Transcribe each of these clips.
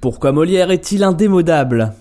Pourquoi Molière est-il indémodable?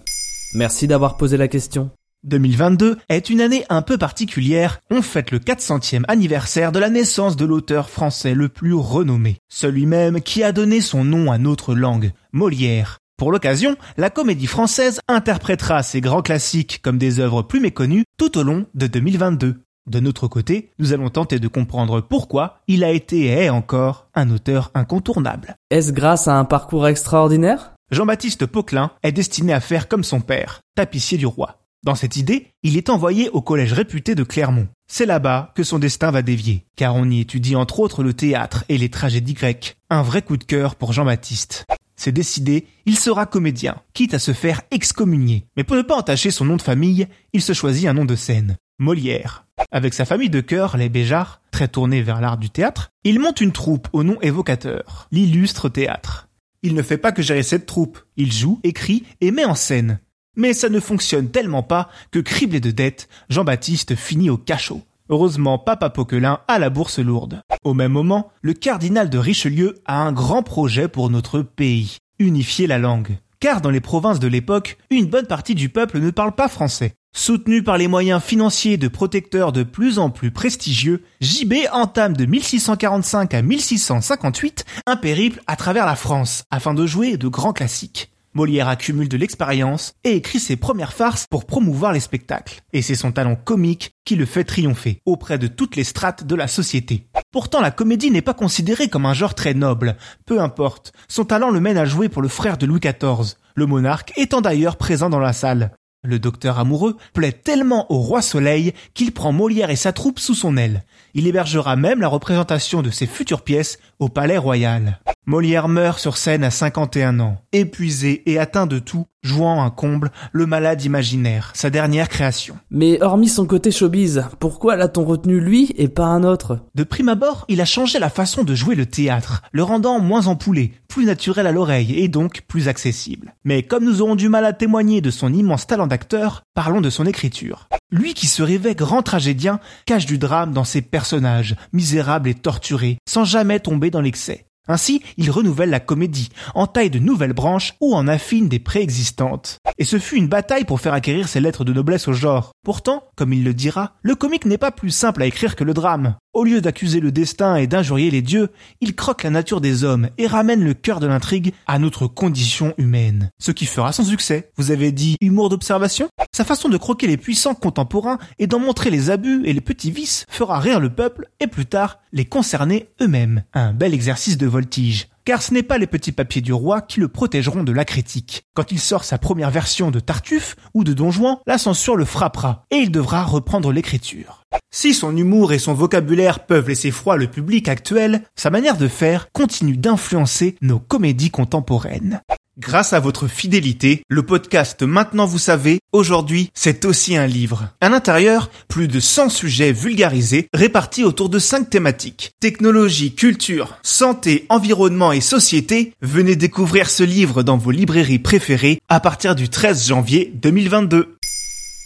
Merci d'avoir posé la question. 2022 est une année un peu particulière. On fête le 400e anniversaire de la naissance de l'auteur français le plus renommé, celui même qui a donné son nom à notre langue, Molière. Pour l'occasion, la comédie française interprétera ses grands classiques comme des œuvres plus méconnues tout au long de 2022. De notre côté, nous allons tenter de comprendre pourquoi il a été et est encore un auteur incontournable. Est-ce grâce à un parcours extraordinaire? Jean-Baptiste Poquelin est destiné à faire comme son père, tapissier du roi. Dans cette idée, il est envoyé au collège réputé de Clermont. C'est là-bas que son destin va dévier, car on y étudie entre autres le théâtre et les tragédies grecques. Un vrai coup de cœur pour Jean-Baptiste. C'est décidé, il sera comédien, quitte à se faire excommunier. Mais pour ne pas entacher son nom de famille, il se choisit un nom de scène. Molière. Avec sa famille de chœur, les Béjards, très tournés vers l'art du théâtre, il monte une troupe au nom évocateur, l'illustre théâtre. Il ne fait pas que gérer cette troupe, il joue, écrit et met en scène. Mais ça ne fonctionne tellement pas que criblé de dettes, Jean-Baptiste finit au cachot. Heureusement, Papa Poquelin a la bourse lourde. Au même moment, le cardinal de Richelieu a un grand projet pour notre pays. Unifier la langue. Car dans les provinces de l'époque, une bonne partie du peuple ne parle pas français. Soutenu par les moyens financiers de protecteurs de plus en plus prestigieux, JB entame de 1645 à 1658 un périple à travers la France afin de jouer de grands classiques. Molière accumule de l'expérience et écrit ses premières farces pour promouvoir les spectacles. Et c'est son talent comique qui le fait triompher auprès de toutes les strates de la société. Pourtant, la comédie n'est pas considérée comme un genre très noble. Peu importe, son talent le mène à jouer pour le frère de Louis XIV, le monarque étant d'ailleurs présent dans la salle. Le docteur amoureux plaît tellement au roi Soleil qu'il prend Molière et sa troupe sous son aile. Il hébergera même la représentation de ses futures pièces au palais royal. Molière meurt sur scène à 51 ans, épuisé et atteint de tout, jouant un comble, le malade imaginaire, sa dernière création. Mais hormis son côté showbiz, pourquoi l'a-t-on retenu lui et pas un autre? De prime abord, il a changé la façon de jouer le théâtre, le rendant moins empoulé, plus naturel à l'oreille et donc plus accessible. Mais comme nous aurons du mal à témoigner de son immense talent d'acteur, parlons de son écriture. Lui qui se rêvait grand tragédien cache du drame dans ses personnages, misérables et torturés, sans jamais tomber dans l'excès. Ainsi, il renouvelle la comédie, entaille de nouvelles branches ou en affine des préexistantes. Et ce fut une bataille pour faire acquérir ses lettres de noblesse au genre. Pourtant, comme il le dira, le comique n'est pas plus simple à écrire que le drame. Au lieu d'accuser le destin et d'injurier les dieux, il croque la nature des hommes et ramène le cœur de l'intrigue à notre condition humaine. Ce qui fera son succès. Vous avez dit humour d'observation? Sa façon de croquer les puissants contemporains et d'en montrer les abus et les petits vices fera rire le peuple et plus tard les concerner eux-mêmes. Un bel exercice de voltige car ce n'est pas les petits papiers du roi qui le protégeront de la critique. Quand il sort sa première version de Tartuffe ou de Don Juan, la censure le frappera et il devra reprendre l'écriture. Si son humour et son vocabulaire peuvent laisser froid le public actuel, sa manière de faire continue d'influencer nos comédies contemporaines. Grâce à votre fidélité, le podcast Maintenant vous savez, aujourd'hui, c'est aussi un livre. À l'intérieur, plus de 100 sujets vulgarisés répartis autour de 5 thématiques. Technologie, culture, santé, environnement et société. Venez découvrir ce livre dans vos librairies préférées à partir du 13 janvier 2022.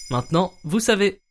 Maintenant, vous savez.